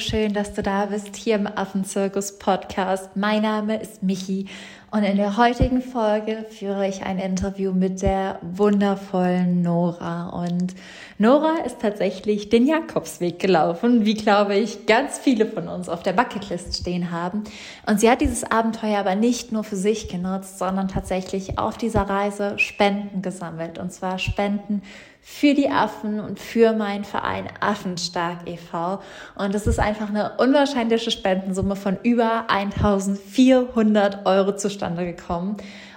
schön, dass du da bist hier im Affenzirkus Podcast. Mein Name ist Michi und in der heutigen Folge führe ich ein Interview mit der wundervollen Nora. Und Nora ist tatsächlich den Jakobsweg gelaufen, wie glaube ich ganz viele von uns auf der Bucketlist stehen haben. Und sie hat dieses Abenteuer aber nicht nur für sich genutzt, sondern tatsächlich auf dieser Reise Spenden gesammelt. Und zwar Spenden für die Affen und für meinen Verein Affenstark e.V. Und es ist einfach eine unwahrscheinliche Spendensumme von über 1400 Euro zustande gekommen.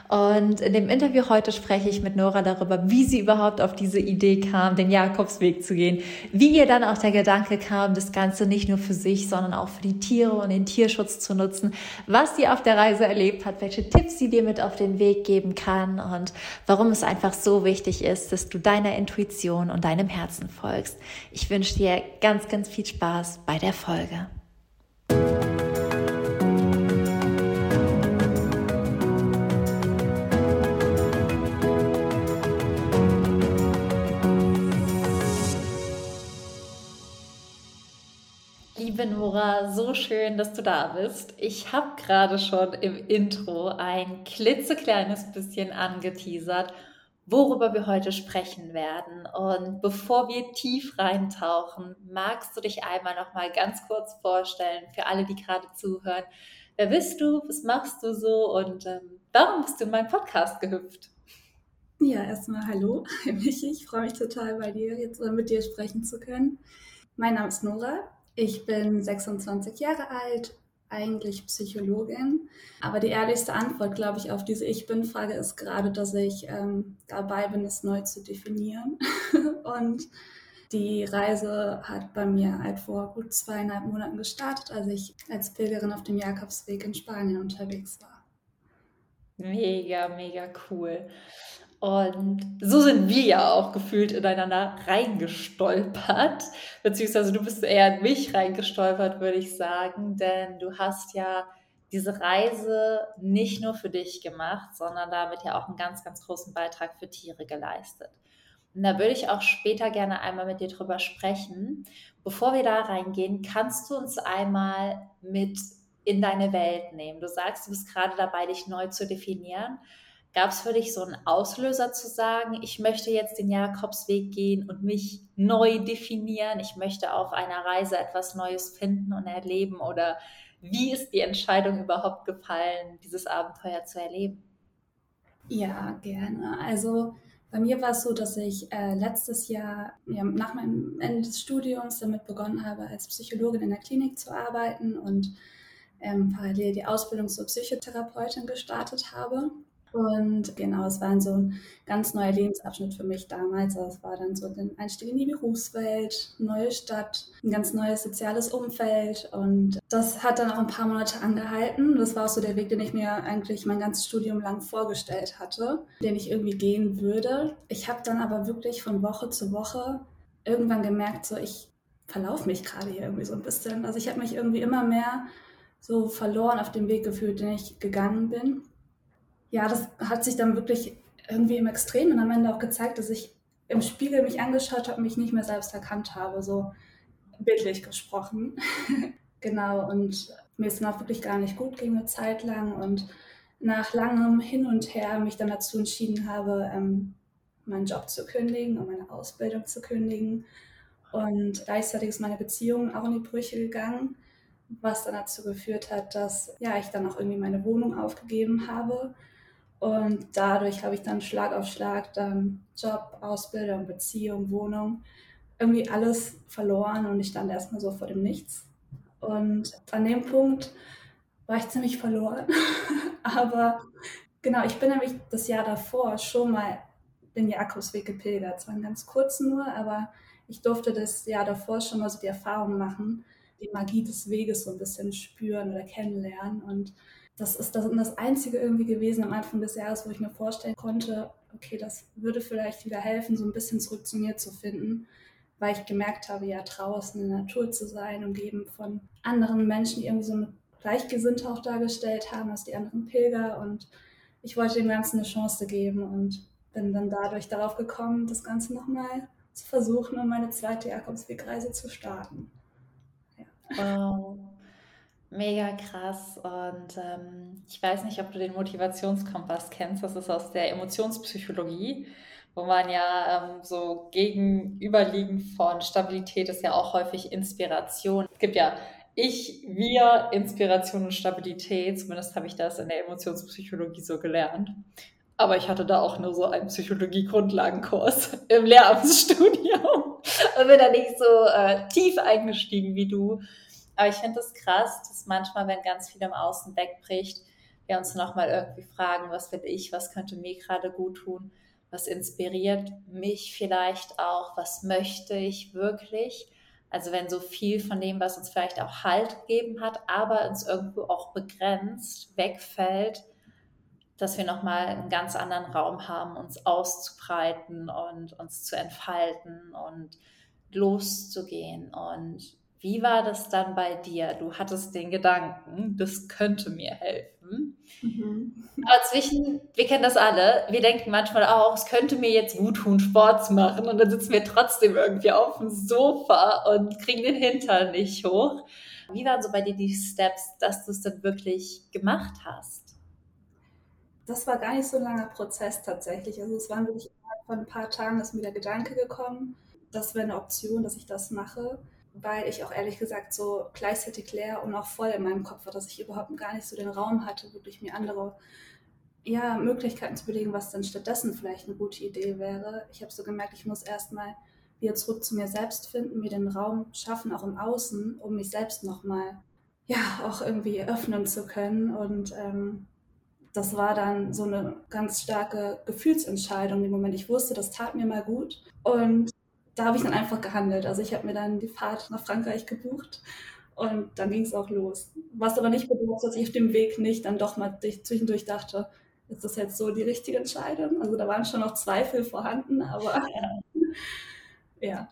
Und in dem Interview heute spreche ich mit Nora darüber, wie sie überhaupt auf diese Idee kam, den Jakobsweg zu gehen, wie ihr dann auch der Gedanke kam, das Ganze nicht nur für sich, sondern auch für die Tiere und den Tierschutz zu nutzen, was sie auf der Reise erlebt hat, welche Tipps sie dir mit auf den Weg geben kann und warum es einfach so wichtig ist, dass du deiner Intuition und deinem Herzen folgst. Ich wünsche dir ganz, ganz viel Spaß bei der Folge. Liebe Nora, so schön, dass du da bist. Ich habe gerade schon im Intro ein klitzekleines bisschen angeteasert, worüber wir heute sprechen werden. Und bevor wir tief reintauchen, magst du dich einmal noch mal ganz kurz vorstellen für alle, die gerade zuhören. Wer bist du? Was machst du so? Und ähm, warum bist du in meinen Podcast gehüpft? Ja, erstmal hallo, Michi. Ich freue mich total, bei dir jetzt mit dir sprechen zu können. Mein Name ist Nora. Ich bin 26 Jahre alt, eigentlich Psychologin. Aber die ehrlichste Antwort, glaube ich, auf diese Ich bin-Frage ist gerade, dass ich ähm, dabei bin, es neu zu definieren. Und die Reise hat bei mir halt vor gut zweieinhalb Monaten gestartet, als ich als Pilgerin auf dem Jakobsweg in Spanien unterwegs war. Mega, mega cool. Und so sind wir ja auch gefühlt ineinander reingestolpert, beziehungsweise du bist eher in mich reingestolpert, würde ich sagen, denn du hast ja diese Reise nicht nur für dich gemacht, sondern damit ja auch einen ganz, ganz großen Beitrag für Tiere geleistet. Und da würde ich auch später gerne einmal mit dir drüber sprechen. Bevor wir da reingehen, kannst du uns einmal mit in deine Welt nehmen. Du sagst, du bist gerade dabei, dich neu zu definieren. Gab es für dich so einen Auslöser zu sagen, ich möchte jetzt den Jakobsweg gehen und mich neu definieren, ich möchte auf einer Reise etwas Neues finden und erleben? Oder wie ist die Entscheidung überhaupt gefallen, dieses Abenteuer zu erleben? Ja, gerne. Also bei mir war es so, dass ich äh, letztes Jahr ja, nach meinem Ende des Studiums damit begonnen habe, als Psychologin in der Klinik zu arbeiten und ähm, parallel die Ausbildung zur Psychotherapeutin gestartet habe. Und genau, es war so ein ganz neuer Lebensabschnitt für mich damals. Also es war dann so der Einstieg in die Berufswelt, neue Stadt, ein ganz neues soziales Umfeld. Und das hat dann auch ein paar Monate angehalten. Das war auch so der Weg, den ich mir eigentlich mein ganzes Studium lang vorgestellt hatte, den ich irgendwie gehen würde. Ich habe dann aber wirklich von Woche zu Woche irgendwann gemerkt, so ich verlaufe mich gerade hier irgendwie so ein bisschen. Also ich habe mich irgendwie immer mehr so verloren auf dem Weg gefühlt, den ich gegangen bin ja, das hat sich dann wirklich irgendwie im Extremen am Ende auch gezeigt, dass ich im Spiegel mich angeschaut habe, mich nicht mehr selbst erkannt habe, so bildlich gesprochen. genau, und mir ist dann auch wirklich gar nicht gut ging eine Zeit lang und nach langem Hin und Her mich dann dazu entschieden habe, ähm, meinen Job zu kündigen und meine Ausbildung zu kündigen. Und gleichzeitig ist meine Beziehung auch in die Brüche gegangen, was dann dazu geführt hat, dass ja, ich dann auch irgendwie meine Wohnung aufgegeben habe und dadurch habe ich dann Schlag auf Schlag dann Job, Ausbildung, Beziehung, Wohnung, irgendwie alles verloren und ich stand erstmal so vor dem Nichts. Und an dem Punkt war ich ziemlich verloren. Aber genau, ich bin nämlich das Jahr davor schon mal den Jakobsweg gepilgert. Zwar einen ganz kurzen nur, aber ich durfte das Jahr davor schon mal so die Erfahrung machen, die Magie des Weges so ein bisschen spüren oder kennenlernen. Und das ist das, das Einzige irgendwie gewesen am Anfang des Jahres, wo ich mir vorstellen konnte, okay, das würde vielleicht wieder helfen, so ein bisschen zurück zu mir zu finden, weil ich gemerkt habe, ja, draußen in der Natur zu sein, umgeben von anderen Menschen, die irgendwie so eine Gleichgesinnte auch dargestellt haben als die anderen Pilger und ich wollte dem Ganzen eine Chance geben und bin dann dadurch darauf gekommen, das Ganze nochmal zu versuchen und meine zweite Jakobswegreise zu starten. Wow. Mega krass. Und ähm, ich weiß nicht, ob du den Motivationskompass kennst. Das ist aus der Emotionspsychologie, wo man ja ähm, so gegenüberliegend von Stabilität ist ja auch häufig Inspiration. Es gibt ja ich, wir, Inspiration und Stabilität. Zumindest habe ich das in der Emotionspsychologie so gelernt. Aber ich hatte da auch nur so einen Psychologie-Grundlagenkurs im Lehramtsstudium und bin da nicht so äh, tief eingestiegen wie du. Aber ich finde es das krass, dass manchmal, wenn ganz viel im Außen wegbricht, wir uns nochmal irgendwie fragen, was will ich, was könnte mir gerade gut tun, was inspiriert mich vielleicht auch, was möchte ich wirklich. Also wenn so viel von dem, was uns vielleicht auch Halt gegeben hat, aber uns irgendwo auch begrenzt, wegfällt, dass wir nochmal einen ganz anderen Raum haben, uns auszubreiten und uns zu entfalten und loszugehen. Und wie war das dann bei dir? Du hattest den Gedanken, das könnte mir helfen. Mhm. Aber zwischen, wir kennen das alle, wir denken manchmal auch, es könnte mir jetzt gut tun, Sport zu machen. Und dann sitzen wir trotzdem irgendwie auf dem Sofa und kriegen den Hintern nicht hoch. Wie waren so bei dir die Steps, dass du es dann wirklich gemacht hast? Das war gar nicht so ein langer Prozess tatsächlich. Also es waren wirklich von ein paar Tagen ist mir der Gedanke gekommen, das wäre eine Option, dass ich das mache weil ich auch ehrlich gesagt so gleichzeitig leer und auch voll in meinem Kopf war, dass ich überhaupt gar nicht so den Raum hatte, wirklich mir andere ja, Möglichkeiten zu überlegen, was dann stattdessen vielleicht eine gute Idee wäre. Ich habe so gemerkt, ich muss erstmal wieder zurück zu mir selbst finden, mir den Raum schaffen, auch im Außen, um mich selbst nochmal, ja, auch irgendwie öffnen zu können. Und ähm, das war dann so eine ganz starke Gefühlsentscheidung im Moment. Ich wusste, das tat mir mal gut. Und da habe ich dann einfach gehandelt. Also ich habe mir dann die Fahrt nach Frankreich gebucht und dann ging es auch los. Was aber nicht bedeutet, dass ich auf dem Weg nicht dann doch mal zwischendurch dachte, ist das jetzt so die richtige Entscheidung? Also da waren schon noch Zweifel vorhanden, aber ja.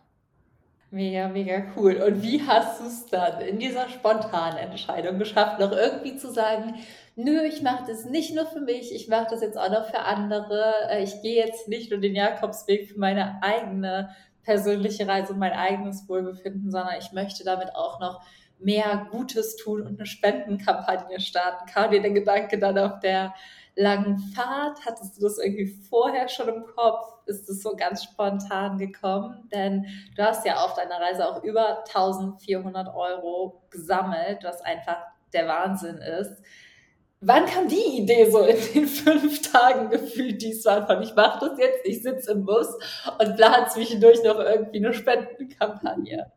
Mega, mega cool. Und wie hast du es dann in dieser spontanen Entscheidung geschafft, noch irgendwie zu sagen, nö, ich mache das nicht nur für mich, ich mache das jetzt auch noch für andere. Äh, ich gehe jetzt nicht nur den Jakobsweg für meine eigene persönliche Reise und mein eigenes Wohlbefinden, sondern ich möchte damit auch noch mehr Gutes tun und eine Spendenkampagne starten. Kam dir der Gedanke dann auf der langen Fahrt? Hattest du das irgendwie vorher schon im Kopf? Ist es so ganz spontan gekommen? Denn du hast ja auf deiner Reise auch über 1400 Euro gesammelt, was einfach der Wahnsinn ist. Wann kam die Idee so in den fünf Tagen gefühlt, die es waren von ich mache das jetzt, ich sitze im Bus und plan zwischendurch noch irgendwie eine Spendenkampagne?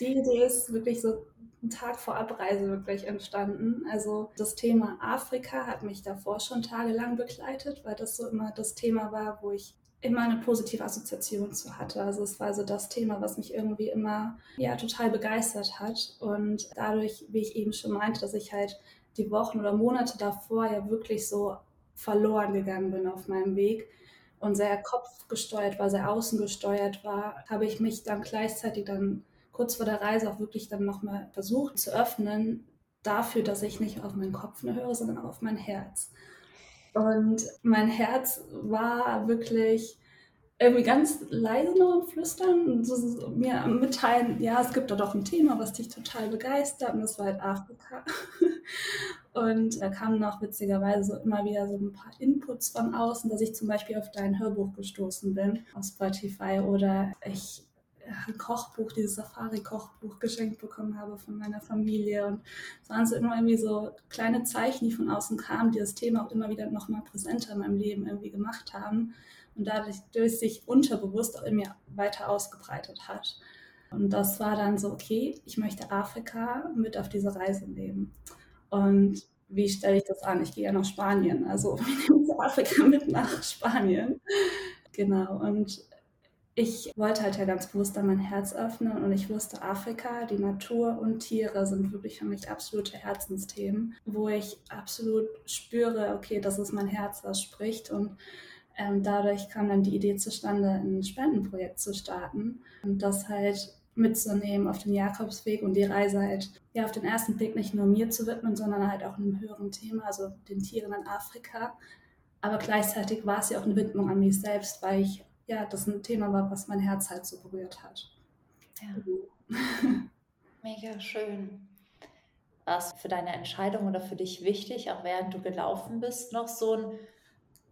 Die Idee ist wirklich so einen Tag vor Abreise wirklich entstanden. Also das Thema Afrika hat mich davor schon tagelang begleitet, weil das so immer das Thema war, wo ich immer eine positive Assoziation zu hatte. Also es war so das Thema, was mich irgendwie immer ja total begeistert hat und dadurch, wie ich eben schon meinte, dass ich halt die Wochen oder Monate davor ja wirklich so verloren gegangen bin auf meinem Weg und sehr kopfgesteuert war, sehr außen gesteuert war, habe ich mich dann gleichzeitig dann kurz vor der Reise auch wirklich dann nochmal versucht zu öffnen dafür, dass ich nicht auf meinen Kopf nur höre, sondern auf mein Herz. Und mein Herz war wirklich irgendwie ganz leise nur am Flüstern so, mir mitteilen, ja, es gibt da doch ein Thema, was dich total begeistert und das war halt Afrika. Und da kamen noch witzigerweise so immer wieder so ein paar Inputs von außen, dass ich zum Beispiel auf dein Hörbuch gestoßen bin auf Spotify oder ich ein Kochbuch, dieses Safari-Kochbuch geschenkt bekommen habe von meiner Familie. Und es waren so immer irgendwie so kleine Zeichen, die von außen kamen, die das Thema auch immer wieder nochmal präsenter in meinem Leben irgendwie gemacht haben und dadurch durch sich unterbewusst auch in mir weiter ausgebreitet hat. Und das war dann so, okay, ich möchte Afrika mit auf diese Reise nehmen. Und wie stelle ich das an? Ich gehe ja nach Spanien, also wir nehmen Afrika mit nach Spanien. Genau, und ich wollte halt ja ganz bewusst dann mein Herz öffnen und ich wusste, Afrika, die Natur und Tiere sind wirklich für mich absolute Herzensthemen, wo ich absolut spüre, okay, das ist mein Herz, was spricht und ähm, dadurch kam dann die Idee zustande, ein Spendenprojekt zu starten und das halt mitzunehmen auf den Jakobsweg und die Reise halt ja auf den ersten Blick nicht nur mir zu widmen, sondern halt auch einem höheren Thema, also den Tieren in Afrika. Aber gleichzeitig war es ja auch eine Widmung an mich selbst, weil ich ja das ein Thema war, was mein Herz halt so berührt hat. Ja. Mega schön. War es für deine Entscheidung oder für dich wichtig, auch während du gelaufen bist, noch so einen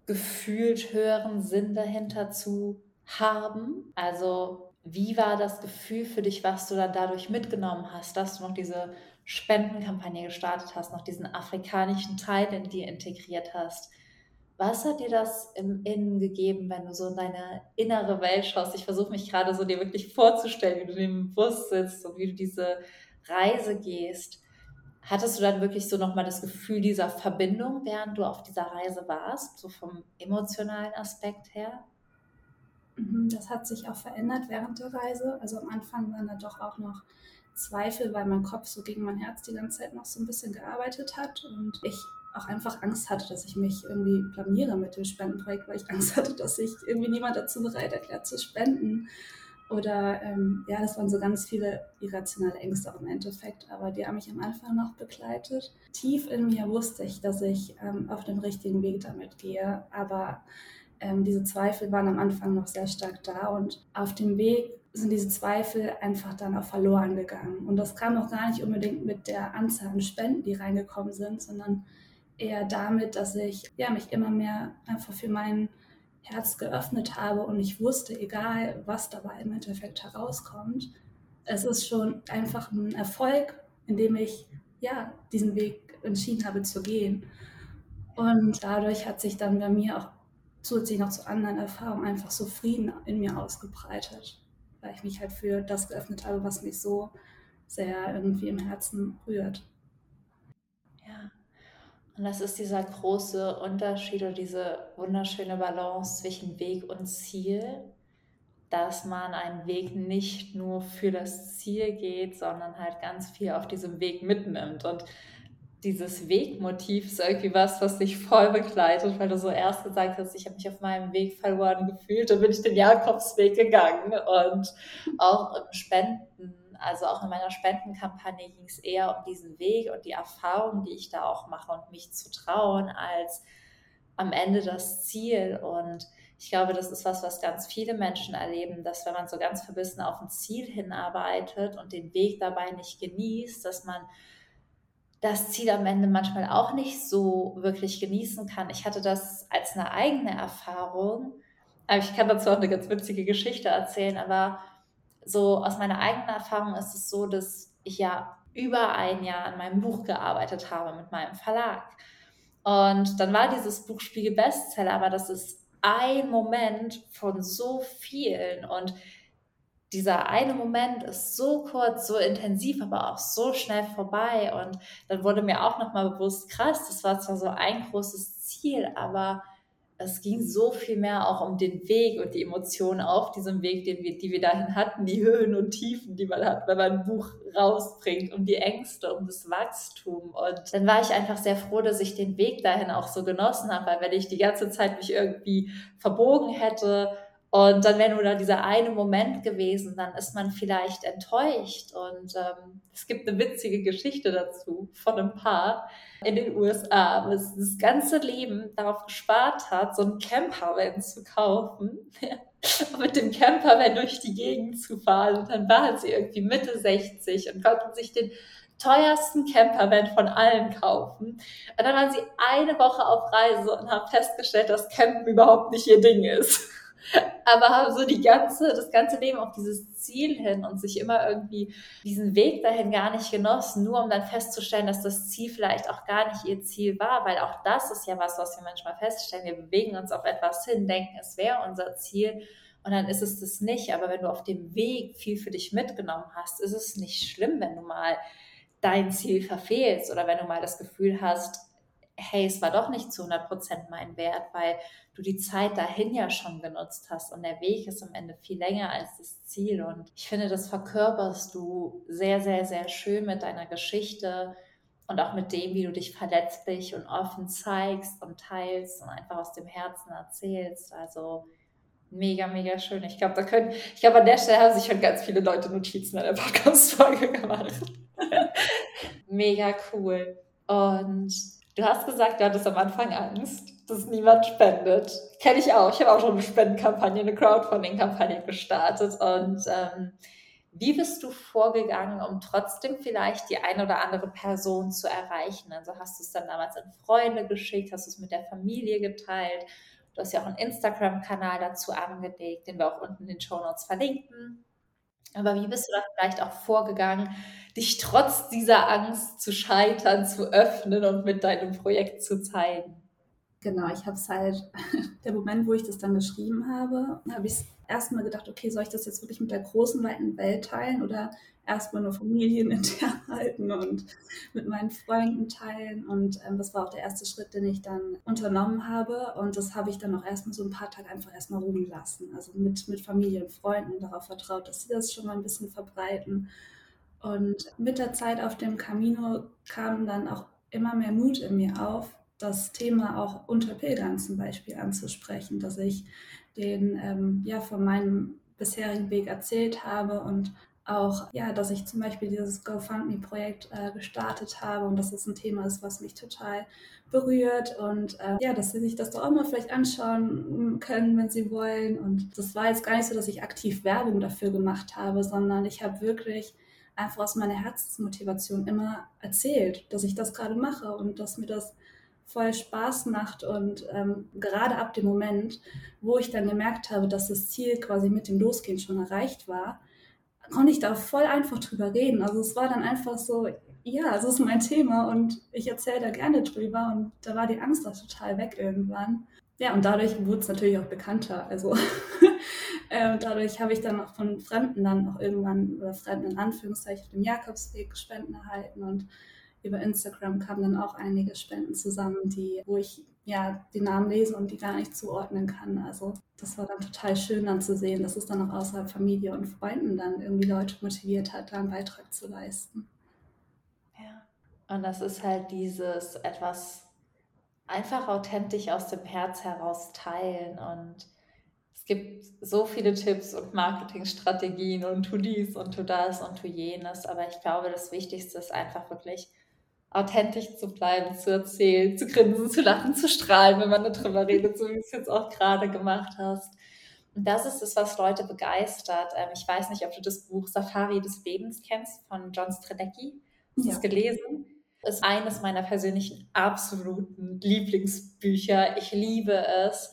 gefühlt höheren Sinn dahinter zu haben? Also wie war das Gefühl für dich, was du dann dadurch mitgenommen hast, dass du noch diese Spendenkampagne gestartet hast, noch diesen afrikanischen Teil in dir integriert hast? Was hat dir das im Innen gegeben, wenn du so in deine innere Welt schaust? Ich versuche mich gerade so dir wirklich vorzustellen, wie du im Bus sitzt und wie du diese Reise gehst. Hattest du dann wirklich so nochmal das Gefühl dieser Verbindung, während du auf dieser Reise warst, so vom emotionalen Aspekt her? Mhm, das hat sich auch verändert während der Reise. Also am Anfang waren da doch auch noch Zweifel, weil mein Kopf so gegen mein Herz die ganze Zeit noch so ein bisschen gearbeitet hat und ich auch einfach Angst hatte, dass ich mich irgendwie blamiere mit dem Spendenprojekt, weil ich Angst hatte, dass sich irgendwie niemand dazu bereit erklärt zu spenden. Oder ähm, ja, das waren so ganz viele irrationale Ängste auch im Endeffekt, aber die haben mich am Anfang noch begleitet. Tief in mir wusste ich, dass ich ähm, auf dem richtigen Weg damit gehe, aber ähm, diese Zweifel waren am Anfang noch sehr stark da und auf dem Weg sind diese Zweifel einfach dann auch verloren gegangen. Und das kam auch gar nicht unbedingt mit der Anzahl an Spenden, die reingekommen sind, sondern eher damit, dass ich ja, mich immer mehr einfach für mein Herz geöffnet habe und ich wusste, egal was dabei im Endeffekt herauskommt, es ist schon einfach ein Erfolg, indem ich ja diesen Weg entschieden habe zu gehen. Und dadurch hat sich dann bei mir auch zusätzlich noch zu anderen Erfahrungen einfach so Frieden in mir ausgebreitet, weil ich mich halt für das geöffnet habe, was mich so sehr irgendwie im Herzen rührt. Und das ist dieser große Unterschied oder diese wunderschöne Balance zwischen Weg und Ziel, dass man einen Weg nicht nur für das Ziel geht, sondern halt ganz viel auf diesem Weg mitnimmt. Und dieses Wegmotiv ist irgendwie was, was dich voll begleitet, weil du so erst gesagt hast, ich habe mich auf meinem Weg verloren gefühlt, dann bin ich den Jakobsweg gegangen und auch im Spenden also auch in meiner Spendenkampagne ging es eher um diesen Weg und die Erfahrung, die ich da auch mache und mich zu trauen, als am Ende das Ziel. Und ich glaube, das ist was, was ganz viele Menschen erleben, dass wenn man so ganz verbissen auf ein Ziel hinarbeitet und den Weg dabei nicht genießt, dass man das Ziel am Ende manchmal auch nicht so wirklich genießen kann. Ich hatte das als eine eigene Erfahrung. Aber ich kann dazu auch eine ganz witzige Geschichte erzählen, aber so aus meiner eigenen Erfahrung ist es so, dass ich ja über ein Jahr an meinem Buch gearbeitet habe mit meinem Verlag. Und dann war dieses Buch Spiegel Bestseller, aber das ist ein Moment von so vielen und dieser eine Moment ist so kurz, so intensiv, aber auch so schnell vorbei. Und dann wurde mir auch nochmal bewusst, krass, das war zwar so ein großes Ziel, aber es ging so viel mehr auch um den Weg und die Emotionen auf diesem Weg, den wir, die wir dahin hatten, die Höhen und Tiefen, die man hat, wenn man ein Buch rausbringt, um die Ängste, um das Wachstum. Und dann war ich einfach sehr froh, dass ich den Weg dahin auch so genossen habe, weil wenn ich die ganze Zeit mich irgendwie verbogen hätte, und dann wäre nur da dieser eine Moment gewesen, dann ist man vielleicht enttäuscht. Und ähm, es gibt eine witzige Geschichte dazu von einem Paar in den USA, das das ganze Leben darauf gespart hat, so einen Campervan zu kaufen. mit dem Campervan durch die Gegend zu fahren. Und dann waren sie irgendwie Mitte 60 und konnten sich den teuersten Campervan von allen kaufen. Und dann waren sie eine Woche auf Reise und haben festgestellt, dass Campen überhaupt nicht ihr Ding ist aber haben so die ganze, das ganze Leben auf dieses Ziel hin und sich immer irgendwie diesen Weg dahin gar nicht genossen, nur um dann festzustellen, dass das Ziel vielleicht auch gar nicht ihr Ziel war, weil auch das ist ja was, was wir manchmal feststellen. Wir bewegen uns auf etwas hin, denken, es wäre unser Ziel und dann ist es das nicht. Aber wenn du auf dem Weg viel für dich mitgenommen hast, ist es nicht schlimm, wenn du mal dein Ziel verfehlst oder wenn du mal das Gefühl hast, hey, es war doch nicht zu 100 Prozent mein Wert, weil du die Zeit dahin ja schon genutzt hast und der Weg ist am Ende viel länger als das Ziel. Und ich finde, das verkörperst du sehr, sehr, sehr schön mit deiner Geschichte und auch mit dem, wie du dich verletzlich und offen zeigst und teilst und einfach aus dem Herzen erzählst. Also mega, mega schön. Ich glaube, da können, ich glaube, an der Stelle haben sich schon ganz viele Leute Notizen an der Podcast-Folge gemacht. mega cool. Und Du hast gesagt, du hattest am Anfang Angst, dass niemand spendet. Kenne ich auch. Ich habe auch schon eine Spendenkampagne, eine Crowdfunding-Kampagne gestartet. Und ähm, Wie bist du vorgegangen, um trotzdem vielleicht die eine oder andere Person zu erreichen? Also hast du es dann damals an Freunde geschickt, hast du es mit der Familie geteilt? Du hast ja auch einen Instagram-Kanal dazu angelegt, den wir auch unten in den Show Notes verlinken. Aber wie bist du da vielleicht auch vorgegangen, dich trotz dieser Angst zu scheitern, zu öffnen und mit deinem Projekt zu zeigen? Genau, ich habe es halt, der Moment, wo ich das dann geschrieben habe, habe ich erstmal gedacht, okay, soll ich das jetzt wirklich mit der großen, weiten Welt teilen oder erstmal nur familienintern halten und mit meinen Freunden teilen. Und ähm, das war auch der erste Schritt, den ich dann unternommen habe. Und das habe ich dann auch erstmal so ein paar Tage einfach erstmal ruhen lassen. Also mit, mit Familie und Freunden darauf vertraut, dass sie das schon mal ein bisschen verbreiten. Und mit der Zeit auf dem Camino kam dann auch immer mehr Mut in mir auf, das Thema auch unter Pilgern zum Beispiel anzusprechen, dass ich den ähm, ja von meinem bisherigen Weg erzählt habe und auch, ja, dass ich zum Beispiel dieses GoFundMe-Projekt äh, gestartet habe und dass es ein Thema ist, was mich total berührt und äh, ja, dass sie sich das doch auch mal vielleicht anschauen können, wenn sie wollen. Und das war jetzt gar nicht so, dass ich aktiv Werbung dafür gemacht habe, sondern ich habe wirklich einfach aus meiner Herzensmotivation immer erzählt, dass ich das gerade mache und dass mir das voll Spaß macht. Und ähm, gerade ab dem Moment, wo ich dann gemerkt habe, dass das Ziel quasi mit dem Losgehen schon erreicht war, konnte ich da voll einfach drüber reden. Also es war dann einfach so, ja, es ist mein Thema und ich erzähle da gerne drüber und da war die Angst auch total weg irgendwann. Ja, und dadurch wurde es natürlich auch bekannter. Also äh, dadurch habe ich dann auch von Fremden dann auch irgendwann, oder Fremden in Anführungszeichen, auf dem Jakobsweg Spenden erhalten und über Instagram kamen dann auch einige Spenden zusammen, die, wo ich ja die Namen lesen und die gar nicht zuordnen kann. Also das war dann total schön dann zu sehen, dass es dann auch außerhalb Familie und Freunden dann irgendwie Leute motiviert hat, da einen Beitrag zu leisten. Ja. Und das ist halt dieses etwas einfach authentisch aus dem Herz heraus teilen und es gibt so viele Tipps und Marketingstrategien und tu dies und tu das und tu jenes, aber ich glaube, das Wichtigste ist einfach wirklich authentisch zu bleiben, zu erzählen, zu grinsen, zu lachen, zu strahlen, wenn man darüber redet, so wie du es jetzt auch gerade gemacht hast. Und das ist es, was Leute begeistert. Ähm, ich weiß nicht, ob du das Buch Safari des Lebens kennst von John Stradecki. Hast du ja. es gelesen? Ist eines meiner persönlichen absoluten Lieblingsbücher. Ich liebe es.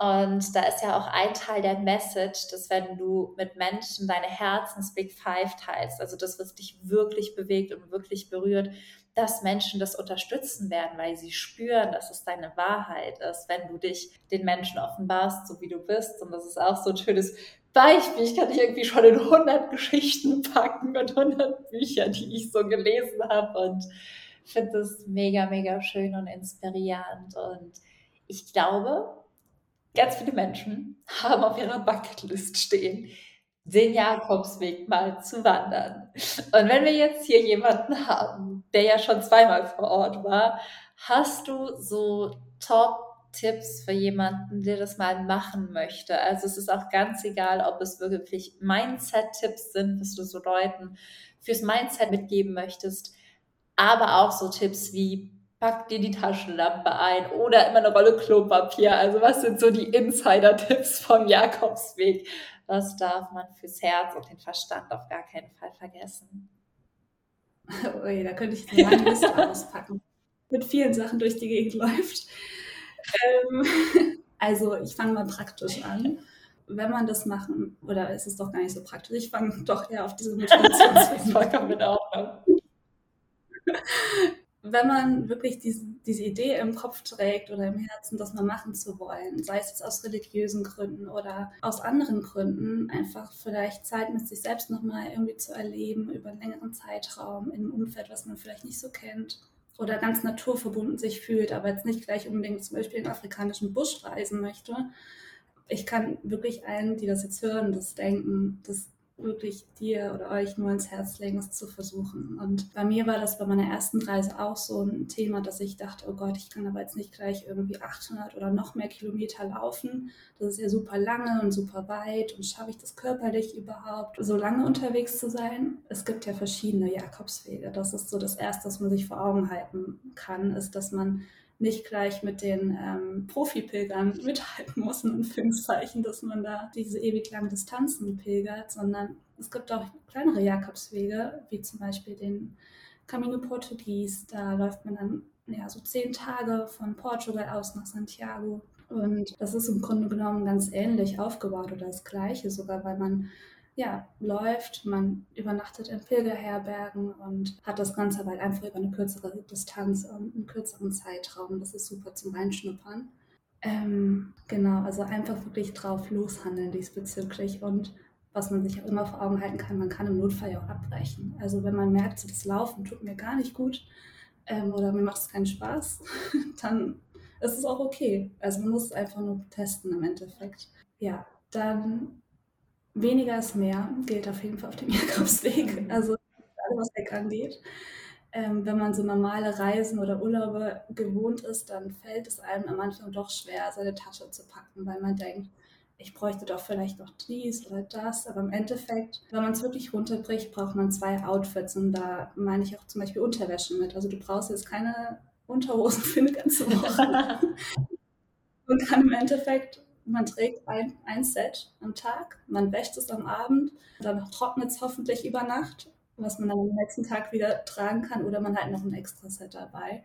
Und da ist ja auch ein Teil der Message, dass wenn du mit Menschen deine Herzens Big Five teilst, also das, was dich wirklich bewegt und wirklich berührt, dass Menschen das unterstützen werden, weil sie spüren, dass es deine Wahrheit ist, wenn du dich den Menschen offenbarst, so wie du bist. Und das ist auch so ein schönes Beispiel. Ich kann dich irgendwie schon in 100 Geschichten packen und 100 Bücher, die ich so gelesen habe. Und finde das mega, mega schön und inspirierend. Und ich glaube, ganz viele Menschen haben auf ihrer Bucketlist stehen, den Jakobsweg mal zu wandern. Und wenn wir jetzt hier jemanden haben, der ja schon zweimal vor Ort war, hast du so Top-Tipps für jemanden, der das mal machen möchte? Also es ist auch ganz egal, ob es wirklich Mindset-Tipps sind, was du so Leuten fürs Mindset mitgeben möchtest, aber auch so Tipps wie pack dir die Taschenlampe ein oder immer eine Rolle Klopapier. Also was sind so die Insider-Tipps vom Jakobsweg? Was darf man fürs Herz und den Verstand auf gar keinen Fall vergessen? Ui, da könnte ich eine lange Liste auspacken. Mit vielen Sachen durch die Gegend läuft. Ähm, also ich fange mal praktisch an. Wenn man das machen, oder ist es doch gar nicht so praktisch, ich fange doch eher auf diese Motivation. Vollkommen mit auf wenn man wirklich diese, diese Idee im Kopf trägt oder im Herzen, das mal machen zu wollen, sei es jetzt aus religiösen Gründen oder aus anderen Gründen, einfach vielleicht Zeit mit sich selbst nochmal irgendwie zu erleben über einen längeren Zeitraum in einem Umfeld, was man vielleicht nicht so kennt oder ganz naturverbunden sich fühlt, aber jetzt nicht gleich unbedingt zum Beispiel in den afrikanischen Busch reisen möchte. Ich kann wirklich allen, die das jetzt hören, das denken, das wirklich dir oder euch nur ins Herz legen, es zu versuchen. Und bei mir war das bei meiner ersten Reise auch so ein Thema, dass ich dachte, oh Gott, ich kann aber jetzt nicht gleich irgendwie 800 oder noch mehr Kilometer laufen. Das ist ja super lange und super weit und schaffe ich das körperlich überhaupt, so lange unterwegs zu sein? Es gibt ja verschiedene Jakobswege. Das ist so das Erste, was man sich vor Augen halten kann, ist, dass man nicht gleich mit den ähm, Profi-Pilgern mithalten muss, in Anführungszeichen, dass man da diese ewig langen Distanzen pilgert, sondern es gibt auch kleinere Jakobswege, wie zum Beispiel den Camino Portugues. Da läuft man dann ja, so zehn Tage von Portugal aus nach Santiago. Und das ist im Grunde genommen ganz ähnlich aufgebaut oder das gleiche sogar, weil man ja, läuft, man übernachtet in Pilgerherbergen und hat das Ganze halt einfach über eine kürzere Distanz und einen kürzeren Zeitraum. Das ist super zum Reinschnuppern. Ähm, genau, also einfach wirklich drauf loshandeln diesbezüglich und was man sich auch immer vor Augen halten kann, man kann im Notfall ja auch abbrechen. Also wenn man merkt, so das Laufen tut mir gar nicht gut ähm, oder mir macht es keinen Spaß, dann ist es auch okay. Also man muss es einfach nur testen im Endeffekt. Ja, dann weniger ist mehr, gilt auf jeden Fall auf dem Jakobsweg. Mhm. Also alles, was Weg angeht. Ähm, wenn man so normale Reisen oder Urlaube gewohnt ist, dann fällt es einem am Anfang doch schwer, seine Tasche zu packen, weil man denkt, ich bräuchte doch vielleicht noch dies oder das. Aber im Endeffekt, wenn man es wirklich runterbricht, braucht man zwei Outfits. Und da meine ich auch zum Beispiel Unterwäsche mit. Also du brauchst jetzt keine Unterhosen für eine ganze Woche. und kann im Endeffekt man trägt ein, ein Set am Tag, man wäscht es am Abend, dann trocknet es hoffentlich über Nacht, was man dann am nächsten Tag wieder tragen kann, oder man hat noch ein extra Set dabei,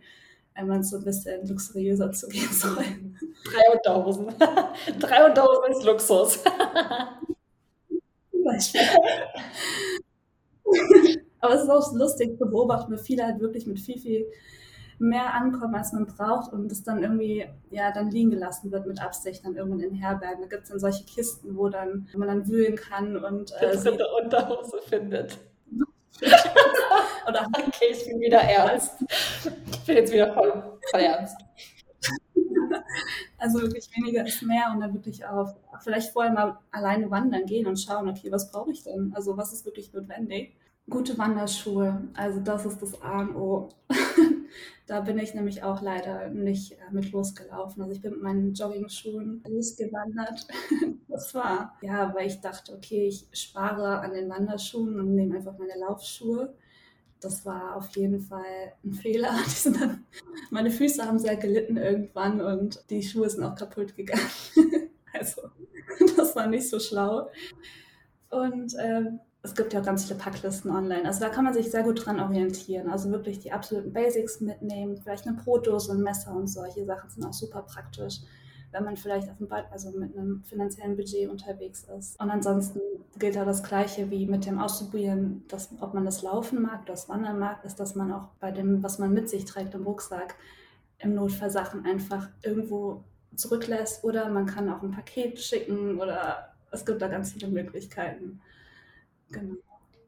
wenn man so ein bisschen luxuriöser zugehen soll. Drei Unterhosen. Drei Unterhosen ist Luxus. Aber es ist auch lustig zu beobachten, weil viele halt wirklich mit viel, viel mehr ankommen, als man braucht und es dann irgendwie ja dann liegen gelassen wird mit Absicht dann irgendwann in Herbergen. Da gibt es dann solche Kisten, wo dann wo man dann wühlen kann und äh, eine Unterhose findet. Oder okay, ich bin wieder ernst. Ich bin jetzt wieder voll, voll ernst. Also wirklich weniger ist mehr und dann wirklich auf vielleicht vorher mal alleine wandern gehen und schauen, okay, was brauche ich denn? Also was ist wirklich notwendig? Gute Wanderschuhe, also das ist das A und O. Da bin ich nämlich auch leider nicht äh, mit losgelaufen. Also ich bin mit meinen Jogging-Schuhen losgewandert. Das war, ja, weil ich dachte, okay, ich spare an den Wanderschuhen und nehme einfach meine Laufschuhe. Das war auf jeden Fall ein Fehler. Dann, meine Füße haben sehr gelitten irgendwann und die Schuhe sind auch kaputt gegangen. Also das war nicht so schlau. Und ähm, es gibt ja auch ganz viele Packlisten online. Also da kann man sich sehr gut dran orientieren. Also wirklich die absoluten Basics mitnehmen, vielleicht eine Brotdose, ein Messer und solche Sachen sind auch super praktisch, wenn man vielleicht auf dem Bad, also mit einem finanziellen Budget unterwegs ist. Und ansonsten gilt da das Gleiche wie mit dem Ausprobieren, dass, ob man das Laufen mag, das Wandern mag, ist, dass man auch bei dem, was man mit sich trägt im Rucksack, im Notfall Sachen einfach irgendwo zurücklässt oder man kann auch ein Paket schicken oder es gibt da ganz viele Möglichkeiten. Genau.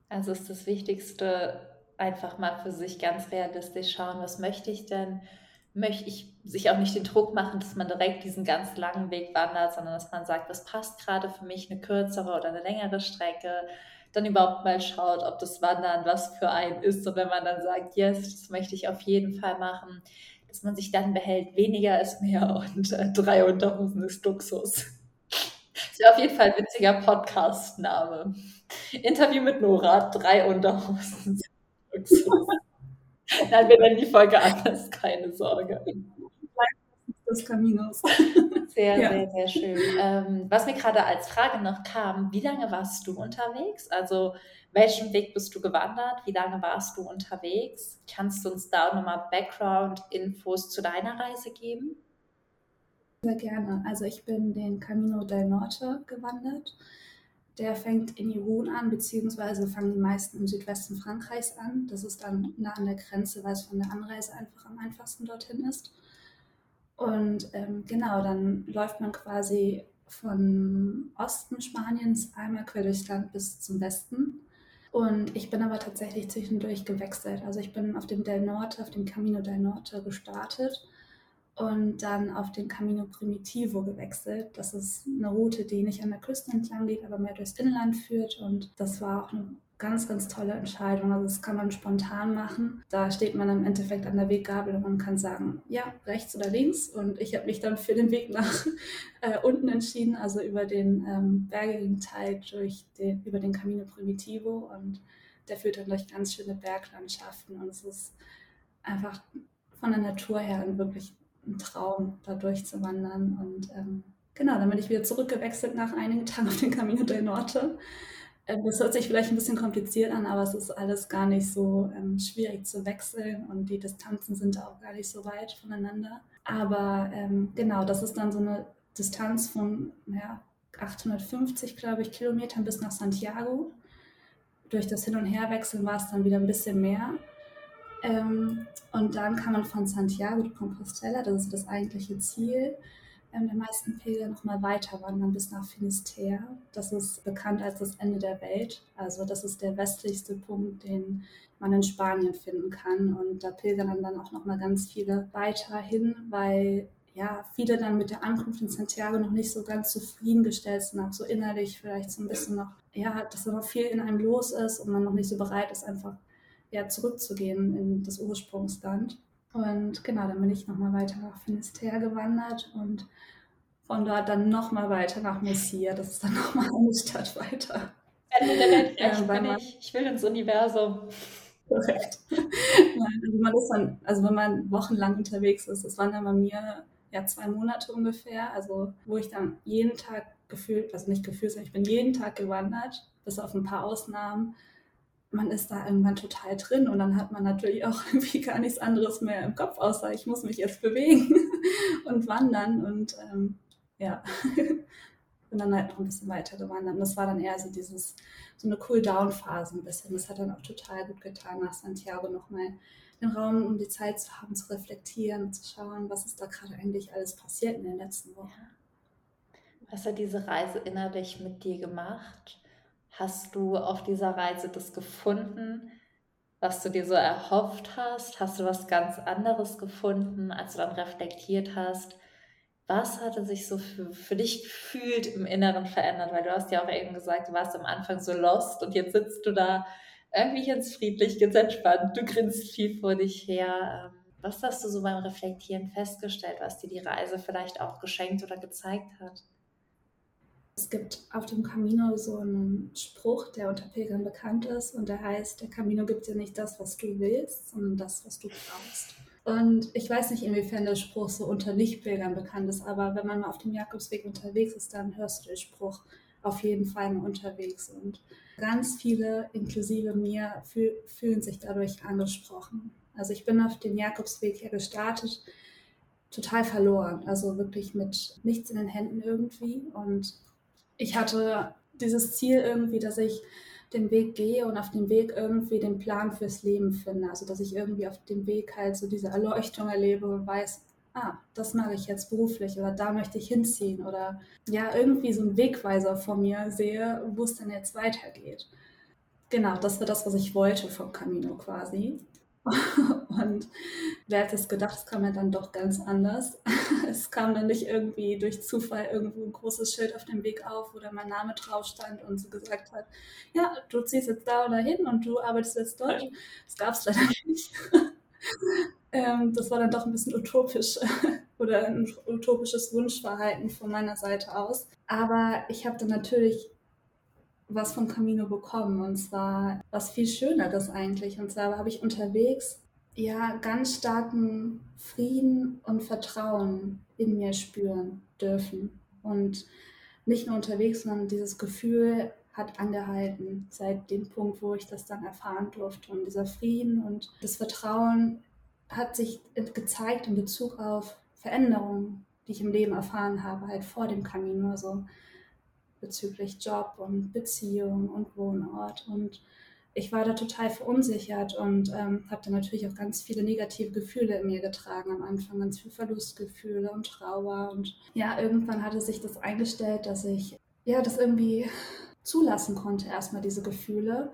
Also ist das Wichtigste, einfach mal für sich ganz realistisch schauen, was möchte ich denn? Möchte ich sich auch nicht den Druck machen, dass man direkt diesen ganz langen Weg wandert, sondern dass man sagt, was passt gerade für mich, eine kürzere oder eine längere Strecke. Dann überhaupt mal schaut, ob das Wandern was für einen ist. Und wenn man dann sagt, yes, das möchte ich auf jeden Fall machen, dass man sich dann behält, weniger ist mehr und äh, drei Unterhosen ist Luxus. Das wäre auf jeden Fall ein witziger Podcast-Name. Interview mit Nora, drei Unterhosen. Nein, wir nennen die Folge anders, keine Sorge. Des Caminos. Sehr, ja. sehr, sehr schön. Ähm, was mir gerade als Frage noch kam, wie lange warst du unterwegs? Also welchen Weg bist du gewandert? Wie lange warst du unterwegs? Kannst du uns da nochmal Background-Infos zu deiner Reise geben? Sehr gerne. Also ich bin den Camino del Norte gewandert. Der fängt in Irun an, beziehungsweise fangen die meisten im Südwesten Frankreichs an. Das ist dann nah an der Grenze, weil es von der Anreise einfach am einfachsten dorthin ist. Und ähm, genau, dann läuft man quasi von Osten Spaniens einmal quer durchs Land bis zum Westen. Und ich bin aber tatsächlich zwischendurch gewechselt. Also ich bin auf dem Del Norte, auf dem Camino del Norte gestartet und dann auf den Camino Primitivo gewechselt. Das ist eine Route, die nicht an der Küste entlang geht, aber mehr durchs Inland führt und das war auch eine ganz, ganz tolle Entscheidung. Also das kann man spontan machen. Da steht man im Endeffekt an der Weggabel und man kann sagen, ja, rechts oder links. Und ich habe mich dann für den Weg nach äh, unten entschieden, also über den ähm, bergigen Teil durch den, über den Camino Primitivo und der führt dann durch ganz schöne Berglandschaften und es ist einfach von der Natur her ein wirklich ein Traum, da durchzuwandern. Und ähm, genau, dann bin ich wieder zurückgewechselt nach einigen Tagen auf den Camino del Norte. Ähm, das hört sich vielleicht ein bisschen kompliziert an, aber es ist alles gar nicht so ähm, schwierig zu wechseln und die Distanzen sind auch gar nicht so weit voneinander. Aber ähm, genau, das ist dann so eine Distanz von ja, 850, glaube ich, Kilometern bis nach Santiago. Durch das Hin- und Herwechseln war es dann wieder ein bisschen mehr. Ähm, und dann kann man von Santiago de Compostela, das ist das eigentliche Ziel, ähm, der meisten Pilger nochmal weiter wandern bis nach Finisterre. Das ist bekannt als das Ende der Welt. Also das ist der westlichste Punkt, den man in Spanien finden kann. Und da pilgern dann auch nochmal ganz viele weiter hin, weil ja, viele dann mit der Ankunft in Santiago noch nicht so ganz zufriedengestellt sind, auch so innerlich vielleicht so ein bisschen noch, ja, dass da noch viel in einem los ist und man noch nicht so bereit ist, einfach ja, zurückzugehen in das Ursprungsland. Und genau, dann bin ich nochmal weiter nach Finisterre gewandert und von dort dann nochmal weiter nach Messia. Das ist dann nochmal eine Stadt weiter. Welt ja, bin ich. Ich will ins Universum. Korrekt. Also man ist dann, also wenn man wochenlang unterwegs ist, das waren dann bei mir ja zwei Monate ungefähr, also wo ich dann jeden Tag gefühlt, also nicht gefühlt, sondern ich bin jeden Tag gewandert, bis auf ein paar Ausnahmen man ist da irgendwann total drin und dann hat man natürlich auch irgendwie gar nichts anderes mehr im Kopf, außer ich muss mich jetzt bewegen und wandern und ähm, ja, bin dann halt noch ein bisschen weiter gewandert. Und das war dann eher so dieses, so eine Cool-Down-Phase ein bisschen. Das hat dann auch total gut getan, nach Santiago nochmal den Raum, um die Zeit zu haben, zu reflektieren zu schauen, was ist da gerade eigentlich alles passiert in den letzten Wochen. Was hat diese Reise innerlich mit dir gemacht? Hast du auf dieser Reise das gefunden, was du dir so erhofft hast? Hast du was ganz anderes gefunden, als du dann reflektiert hast? Was hatte sich so für, für dich gefühlt im Inneren verändert? Weil du hast ja auch eben gesagt, du warst am Anfang so lost und jetzt sitzt du da irgendwie ganz friedlich, ganz entspannt, du grinst viel vor dich her. Ähm, was hast du so beim Reflektieren festgestellt, was dir die Reise vielleicht auch geschenkt oder gezeigt hat? Es gibt auf dem Camino so einen Spruch, der unter Pilgern bekannt ist und der heißt, der Camino gibt dir nicht das, was du willst, sondern das, was du brauchst. Und ich weiß nicht, inwiefern der Spruch so unter Nicht-Pilgern bekannt ist, aber wenn man mal auf dem Jakobsweg unterwegs ist, dann hörst du den Spruch auf jeden Fall mal unterwegs. Und ganz viele, inklusive mir, fühl, fühlen sich dadurch angesprochen. Also ich bin auf dem Jakobsweg hier gestartet, total verloren, also wirklich mit nichts in den Händen irgendwie und ich hatte dieses Ziel irgendwie, dass ich den Weg gehe und auf dem Weg irgendwie den Plan fürs Leben finde. Also dass ich irgendwie auf dem Weg halt so diese Erleuchtung erlebe und weiß, ah, das mache ich jetzt beruflich oder da möchte ich hinziehen oder ja, irgendwie so einen Wegweiser vor mir sehe, wo es denn jetzt weitergeht. Genau, das war das, was ich wollte vom Camino quasi. Und wer hätte es gedacht, es kam ja dann doch ganz anders. Es kam dann nicht irgendwie durch Zufall irgendwo ein großes Schild auf dem Weg auf, wo dann mein Name drauf stand und so gesagt hat, ja, du ziehst jetzt da oder hin und du arbeitest jetzt dort. Das gab es leider nicht. Ähm, das war dann doch ein bisschen utopisch oder ein utopisches Wunschverhalten von meiner Seite aus. Aber ich habe dann natürlich was von Camino bekommen und zwar was viel Schöneres eigentlich. Und zwar habe ich unterwegs ja ganz starken Frieden und Vertrauen in mir spüren dürfen. Und nicht nur unterwegs, sondern dieses Gefühl hat angehalten seit dem Punkt, wo ich das dann erfahren durfte. Und dieser Frieden und das Vertrauen hat sich gezeigt in Bezug auf Veränderungen, die ich im Leben erfahren habe, halt vor dem Camino. Also bezüglich Job und Beziehung und Wohnort. Und ich war da total verunsichert und ähm, habe da natürlich auch ganz viele negative Gefühle in mir getragen am Anfang, ganz viele Verlustgefühle und Trauer. Und ja, irgendwann hatte sich das eingestellt, dass ich ja das irgendwie zulassen konnte, erstmal diese Gefühle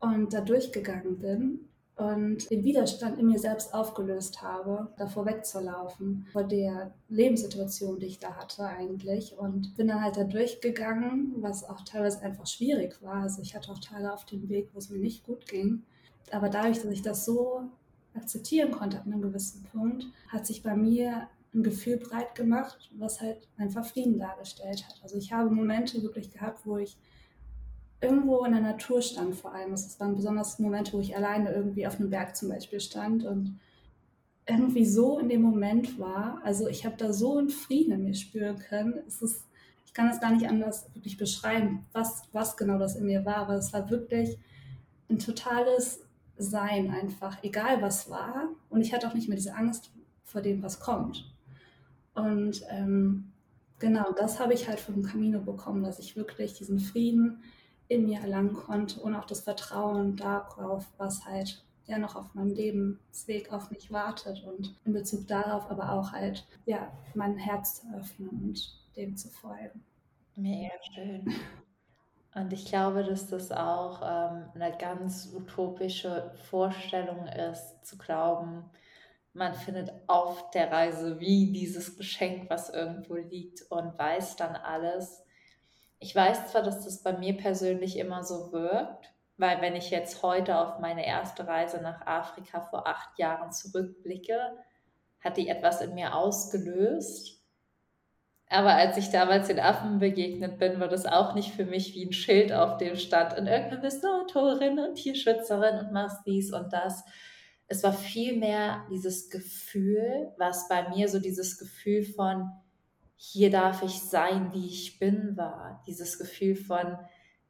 und da durchgegangen bin und den Widerstand in mir selbst aufgelöst habe, davor wegzulaufen, vor der Lebenssituation, die ich da hatte eigentlich. Und bin dann halt da durchgegangen, was auch teilweise einfach schwierig war. Also ich hatte auch Teile auf dem Weg, wo es mir nicht gut ging. Aber dadurch, dass ich das so akzeptieren konnte an einem gewissen Punkt, hat sich bei mir ein Gefühl breit gemacht, was halt einfach Frieden dargestellt hat. Also ich habe Momente wirklich gehabt, wo ich irgendwo in der Natur stand vor allem. Das waren besonders Momente, wo ich alleine irgendwie auf einem Berg zum Beispiel stand und irgendwie so in dem Moment war. Also ich habe da so einen Frieden in mir spüren können. Es ist, ich kann es gar nicht anders wirklich beschreiben, was, was genau das in mir war, aber es war wirklich ein totales Sein einfach, egal was war. Und ich hatte auch nicht mehr diese Angst vor dem, was kommt. Und ähm, genau, das habe ich halt vom Camino bekommen, dass ich wirklich diesen Frieden in mir erlangen konnte und auch das Vertrauen darauf, was halt ja noch auf meinem Lebensweg auf mich wartet und in Bezug darauf aber auch halt ja mein Herz zu öffnen und dem zu folgen. Mega schön. Und ich glaube, dass das auch ähm, eine ganz utopische Vorstellung ist, zu glauben, man findet auf der Reise wie dieses Geschenk, was irgendwo liegt und weiß dann alles. Ich weiß zwar, dass das bei mir persönlich immer so wirkt, weil wenn ich jetzt heute auf meine erste Reise nach Afrika vor acht Jahren zurückblicke, hat die etwas in mir ausgelöst. Aber als ich damals den Affen begegnet bin, war das auch nicht für mich wie ein Schild auf dem stand. Und irgendwann bist du Autorin und Tierschützerin und machst dies und das. Es war vielmehr dieses Gefühl, was bei mir so dieses Gefühl von, hier darf ich sein, wie ich bin, war. Dieses Gefühl von,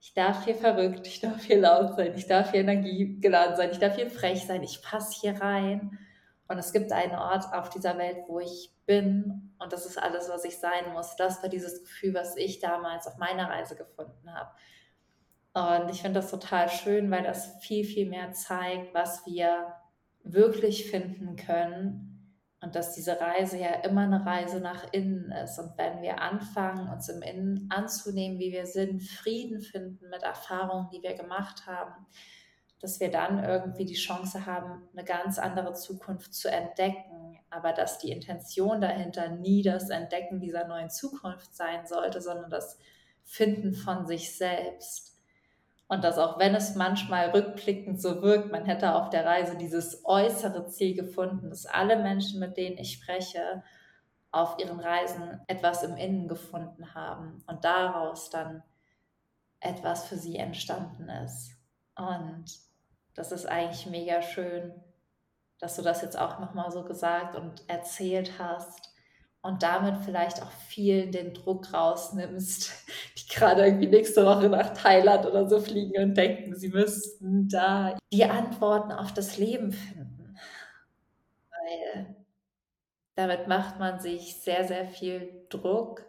ich darf hier verrückt, ich darf hier laut sein, ich darf hier energiegeladen sein, ich darf hier frech sein, ich passe hier rein. Und es gibt einen Ort auf dieser Welt, wo ich bin und das ist alles, was ich sein muss. Das war dieses Gefühl, was ich damals auf meiner Reise gefunden habe. Und ich finde das total schön, weil das viel, viel mehr zeigt, was wir wirklich finden können und dass diese Reise ja immer eine Reise nach innen ist. Und wenn wir anfangen, uns im Innen anzunehmen, wie wir sind, Frieden finden mit Erfahrungen, die wir gemacht haben, dass wir dann irgendwie die Chance haben, eine ganz andere Zukunft zu entdecken. Aber dass die Intention dahinter nie das Entdecken dieser neuen Zukunft sein sollte, sondern das Finden von sich selbst. Und dass auch wenn es manchmal rückblickend so wirkt, man hätte auf der Reise dieses äußere Ziel gefunden, dass alle Menschen, mit denen ich spreche, auf ihren Reisen etwas im Innen gefunden haben und daraus dann etwas für sie entstanden ist. Und das ist eigentlich mega schön, dass du das jetzt auch nochmal so gesagt und erzählt hast und damit vielleicht auch viel den Druck rausnimmst, die gerade irgendwie nächste Woche nach Thailand oder so fliegen und denken, sie müssten da die Antworten auf das Leben finden. Weil damit macht man sich sehr, sehr viel Druck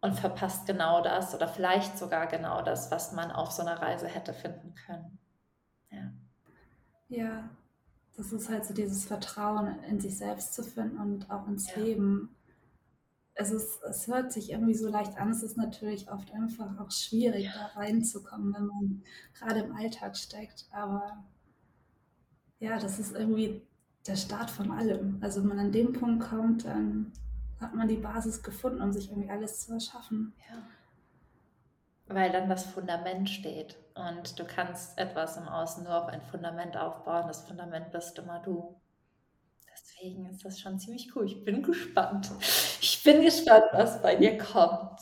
und verpasst genau das oder vielleicht sogar genau das, was man auf so einer Reise hätte finden können. Ja. Ja, das ist halt so dieses Vertrauen in sich selbst zu finden und auch ins ja. Leben. Es, ist, es hört sich irgendwie so leicht an, es ist natürlich oft einfach auch schwierig, ja. da reinzukommen, wenn man gerade im Alltag steckt. Aber ja, das ist irgendwie der Start von allem. Also wenn man an dem Punkt kommt, dann hat man die Basis gefunden, um sich irgendwie alles zu erschaffen. Ja weil dann das Fundament steht. Und du kannst etwas im Außen nur auf ein Fundament aufbauen. Das Fundament bist immer du. Deswegen ist das schon ziemlich cool. Ich bin gespannt. Ich bin gespannt, was bei dir kommt.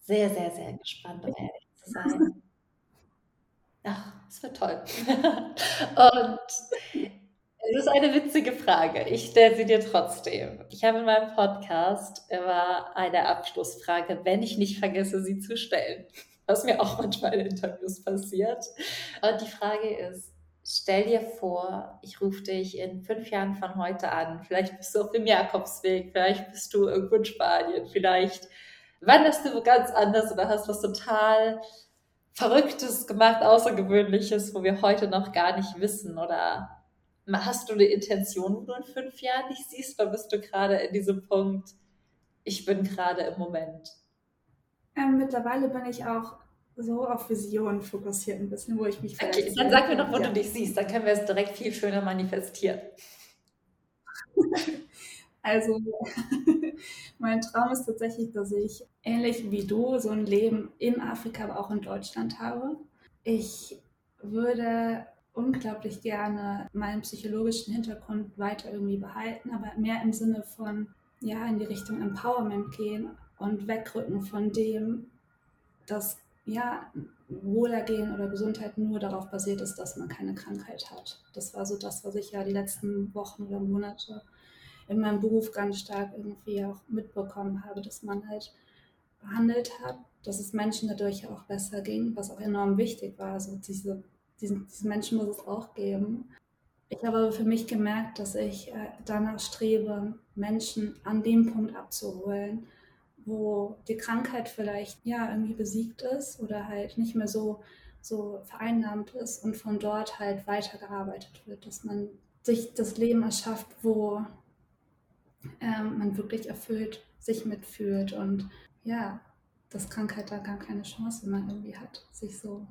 Sehr, sehr, sehr gespannt, um ehrlich zu sein. Ach, es wird toll. Und es ist eine witzige Frage. Ich stelle sie dir trotzdem. Ich habe in meinem Podcast immer eine Abschlussfrage, wenn ich nicht vergesse, sie zu stellen. Was mir auch manchmal in Interviews passiert. Und die Frage ist, stell dir vor, ich rufe dich in fünf Jahren von heute an. Vielleicht bist du auf dem Jakobsweg, vielleicht bist du irgendwo in Spanien, vielleicht wanderst du ganz anders oder hast was total Verrücktes gemacht, Außergewöhnliches, wo wir heute noch gar nicht wissen oder Hast du eine Intention, wo du in fünf Jahren dich siehst, oder bist du gerade in diesem Punkt, ich bin gerade im Moment? Ähm, mittlerweile bin ich auch so auf Visionen fokussiert, ein bisschen, wo ich mich. Okay, dann sag mir doch, wo ja. du dich siehst, dann können wir es direkt viel schöner manifestieren. also, mein Traum ist tatsächlich, dass ich ähnlich wie du so ein Leben in Afrika, aber auch in Deutschland habe. Ich würde unglaublich gerne meinen psychologischen Hintergrund weiter irgendwie behalten, aber mehr im Sinne von, ja, in die Richtung Empowerment gehen und wegrücken von dem, dass, ja, Wohlergehen oder Gesundheit nur darauf basiert ist, dass man keine Krankheit hat. Das war so das, was ich ja die letzten Wochen oder Monate in meinem Beruf ganz stark irgendwie auch mitbekommen habe, dass man halt behandelt hat, dass es Menschen dadurch auch besser ging, was auch enorm wichtig war. Also diese, diesen, diesen Menschen muss es auch geben. Ich habe für mich gemerkt, dass ich äh, danach strebe, Menschen an dem Punkt abzuholen, wo die Krankheit vielleicht ja irgendwie besiegt ist oder halt nicht mehr so, so vereinnahmt ist und von dort halt weitergearbeitet wird, dass man sich das Leben erschafft, wo ähm, man wirklich erfüllt sich mitfühlt und ja, dass Krankheit da gar keine Chance mehr irgendwie hat, sich so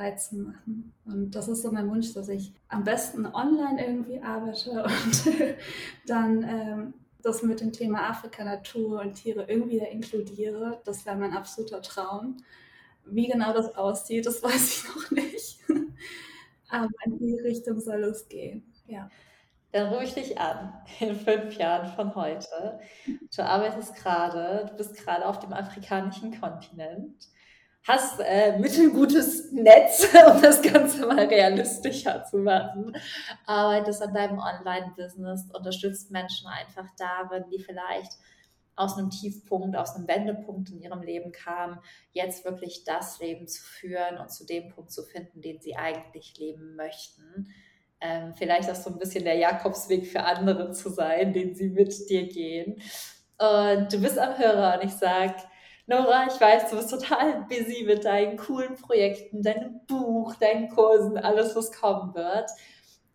frei zu machen. Und das ist so mein Wunsch, dass ich am besten online irgendwie arbeite und dann ähm, das mit dem Thema Afrika, Natur und Tiere irgendwie da inkludiere. Das wäre mein absoluter Traum. Wie genau das aussieht, das weiß ich noch nicht. Aber in die Richtung soll es gehen. Ja. Dann rufe ich dich an in fünf Jahren von heute. Du arbeitest gerade, du bist gerade auf dem afrikanischen Kontinent, hast äh, mittelgutes Netz, um das Ganze mal realistischer zu machen, arbeitest an deinem Online-Business, unterstützt Menschen einfach darin, die vielleicht aus einem Tiefpunkt, aus einem Wendepunkt in ihrem Leben kamen, jetzt wirklich das Leben zu führen und zu dem Punkt zu finden, den sie eigentlich leben möchten ähm, vielleicht auch so ein bisschen der Jakobsweg für andere zu sein, den sie mit dir gehen. Und du bist am Hörer und ich sage, Nora, ich weiß, du bist total busy mit deinen coolen Projekten, deinem Buch, deinen Kursen, alles, was kommen wird.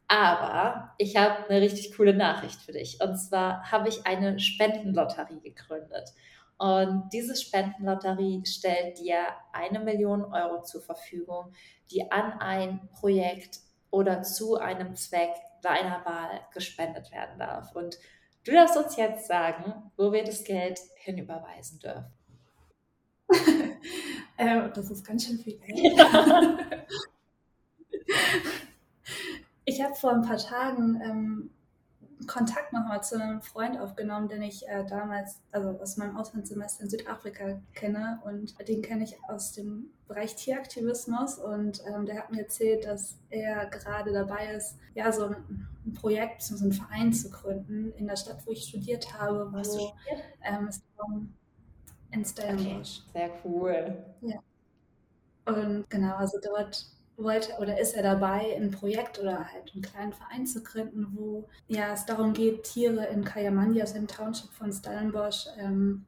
Aber ich habe eine richtig coole Nachricht für dich. Und zwar habe ich eine Spendenlotterie gegründet. Und diese Spendenlotterie stellt dir eine Million Euro zur Verfügung, die an ein Projekt oder zu einem Zweck deiner Wahl gespendet werden darf. Und du darfst uns jetzt sagen, wo wir das Geld hinüberweisen dürfen. äh, das ist ganz schön viel Geld. Ja. ich habe vor ein paar Tagen ähm, Kontakt nochmal zu einem Freund aufgenommen, den ich äh, damals, also aus meinem Auslandssemester in Südafrika kenne. Und den kenne ich aus dem Bereich Tieraktivismus. Und ähm, der hat mir erzählt, dass er gerade dabei ist, ja, so ein, ein Projekt, so einen Verein zu gründen in der Stadt, wo ich studiert habe. Wo, ähm, es in Stellenbosch. Okay, sehr cool. Ja. Und genau, also dort wollte oder ist er dabei, ein Projekt oder halt einen kleinen Verein zu gründen, wo ja, es darum geht, Tiere in Kayamandi, also im Township von Stellenbosch, ähm,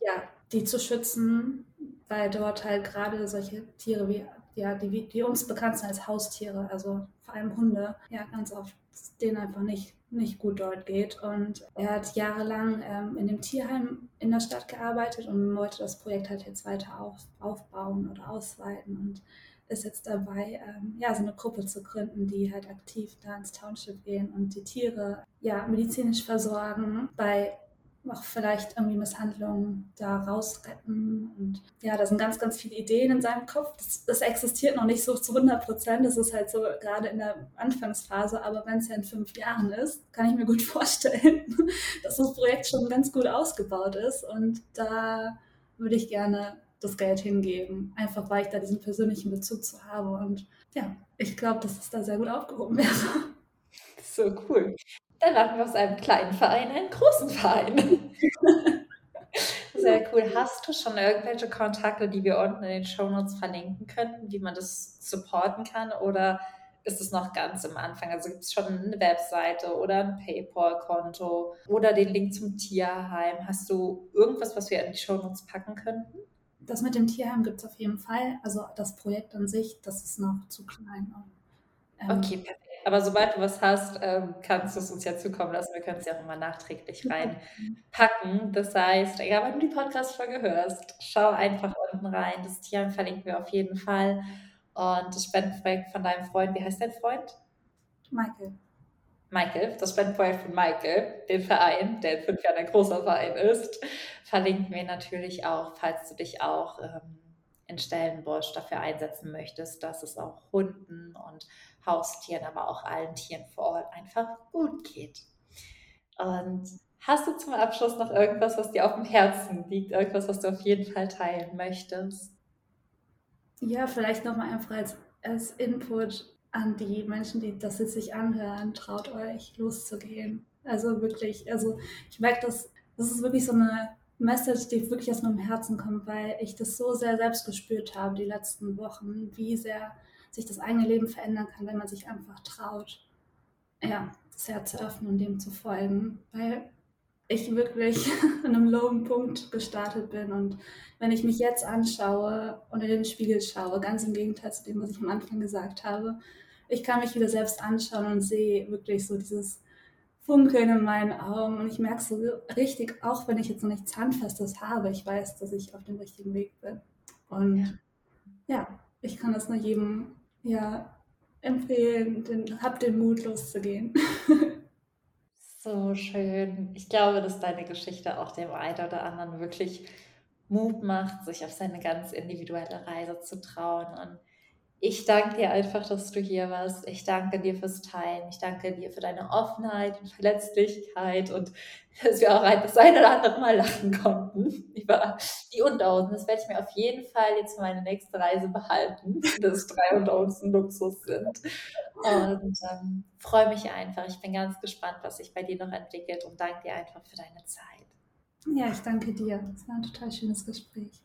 ja, die zu schützen, weil dort halt gerade solche Tiere wie, ja, die, die uns bekannt sind als Haustiere, also vor allem Hunde, ja, ganz oft denen einfach nicht, nicht gut dort geht. Und er hat jahrelang ähm, in dem Tierheim in der Stadt gearbeitet und wollte das Projekt halt jetzt weiter auf, aufbauen oder ausweiten und ist jetzt dabei, ähm, ja, so eine Gruppe zu gründen, die halt aktiv da ins Township gehen und die Tiere ja medizinisch versorgen, bei auch vielleicht irgendwie Misshandlungen da rausretten. Und ja, da sind ganz, ganz viele Ideen in seinem Kopf. Das, das existiert noch nicht so zu 100 Prozent. Das ist halt so gerade in der Anfangsphase. Aber wenn es ja in fünf Jahren ist, kann ich mir gut vorstellen, dass das Projekt schon ganz gut ausgebaut ist. Und da würde ich gerne das Geld hingeben, einfach weil ich da diesen persönlichen Bezug zu habe. Und ja, ich glaube, dass es da sehr gut aufgehoben wäre. So cool. Dann machen wir aus einem kleinen Verein einen großen Verein. Sehr cool. Hast du schon irgendwelche Kontakte, die wir unten in den Shownotes verlinken könnten, wie man das supporten kann? Oder ist es noch ganz am Anfang? Also gibt es schon eine Webseite oder ein PayPal-Konto oder den Link zum Tierheim? Hast du irgendwas, was wir in die Shownotes packen könnten? Das mit dem Tierheim gibt es auf jeden Fall. Also das Projekt an sich, das ist noch zu klein. Ähm, okay, perfekt. Aber sobald du was hast, ähm, kannst du es uns ja zukommen lassen. Wir können es ja auch immer nachträglich reinpacken. Das heißt, egal wann du die Podcast-Folge hörst, schau einfach unten rein. Das Tierheim verlinken wir auf jeden Fall. Und das Spendenprojekt von deinem Freund, wie heißt dein Freund? Michael. Michael, das Spendenprojekt von Michael, den Verein, der in fünf Jahren ein großer Verein ist, verlinken wir natürlich auch, falls du dich auch ähm, in Stellenbosch dafür einsetzen möchtest, dass es auch Hunden und Haustieren, aber auch allen Tieren vor Ort einfach gut geht. Und hast du zum Abschluss noch irgendwas, was dir auf dem Herzen liegt, irgendwas, was du auf jeden Fall teilen möchtest? Ja, vielleicht nochmal einfach als, als Input an die Menschen, die das jetzt sich anhören, traut euch loszugehen. Also wirklich, also ich merke, dass das ist wirklich so eine Message, die wirklich aus meinem Herzen kommt, weil ich das so sehr selbst gespürt habe die letzten Wochen, wie sehr sich das eigene Leben verändern kann, wenn man sich einfach traut, ja, das Herz zu öffnen und dem zu folgen. Weil ich wirklich an einem lowen Punkt gestartet bin. Und wenn ich mich jetzt anschaue und in den Spiegel schaue, ganz im Gegenteil zu dem, was ich am Anfang gesagt habe, ich kann mich wieder selbst anschauen und sehe wirklich so dieses Funkeln in meinen Augen. Und ich merke so richtig, auch wenn ich jetzt noch nichts Handfestes habe, ich weiß, dass ich auf dem richtigen Weg bin. Und ja, ja ich kann das nur jedem ja, empfehlen, den, hab den Mut loszugehen. So schön. Ich glaube, dass deine Geschichte auch dem einen oder anderen wirklich Mut macht, sich auf seine ganz individuelle Reise zu trauen. Und ich danke dir einfach, dass du hier warst. Ich danke dir fürs Teilen. Ich danke dir für deine Offenheit und Verletzlichkeit und dass wir auch das eine oder andere Mal lachen konnten über die Unterhosen. Das werde ich mir auf jeden Fall jetzt für meine nächste Reise behalten, dass drei Unterhosen Luxus sind. Und ähm, freue mich einfach. Ich bin ganz gespannt, was sich bei dir noch entwickelt und danke dir einfach für deine Zeit. Ja, ich danke dir. Es war ein total schönes Gespräch.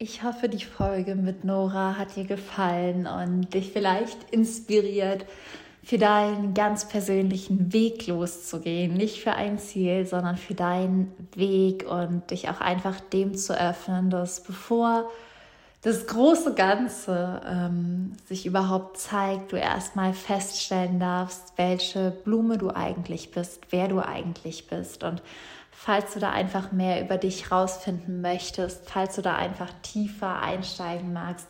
Ich hoffe, die Folge mit Nora hat dir gefallen und dich vielleicht inspiriert, für deinen ganz persönlichen Weg loszugehen. Nicht für ein Ziel, sondern für deinen Weg und dich auch einfach dem zu öffnen, dass bevor das große Ganze ähm, sich überhaupt zeigt, du erstmal feststellen darfst, welche Blume du eigentlich bist, wer du eigentlich bist und falls du da einfach mehr über dich rausfinden möchtest, falls du da einfach tiefer einsteigen magst,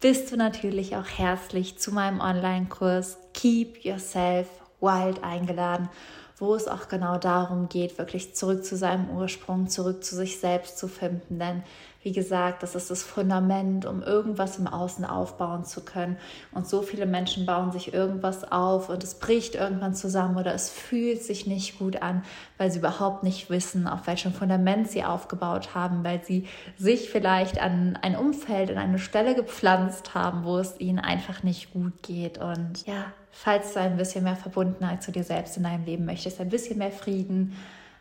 bist du natürlich auch herzlich zu meinem Online-Kurs Keep Yourself Wild eingeladen, wo es auch genau darum geht, wirklich zurück zu seinem Ursprung, zurück zu sich selbst zu finden. Denn wie gesagt, das ist das Fundament, um irgendwas im Außen aufbauen zu können. Und so viele Menschen bauen sich irgendwas auf und es bricht irgendwann zusammen oder es fühlt sich nicht gut an, weil sie überhaupt nicht wissen, auf welchem Fundament sie aufgebaut haben, weil sie sich vielleicht an ein Umfeld, an eine Stelle gepflanzt haben, wo es ihnen einfach nicht gut geht. Und ja, falls du ein bisschen mehr Verbundenheit zu dir selbst in deinem Leben möchtest, ein bisschen mehr Frieden,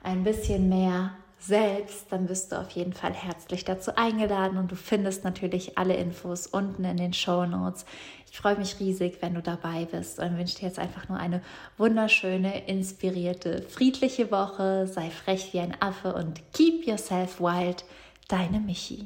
ein bisschen mehr selbst, dann bist du auf jeden Fall herzlich dazu eingeladen und du findest natürlich alle Infos unten in den Show Notes. Ich freue mich riesig, wenn du dabei bist und wünsche dir jetzt einfach nur eine wunderschöne, inspirierte, friedliche Woche. Sei frech wie ein Affe und keep yourself wild. Deine Michi.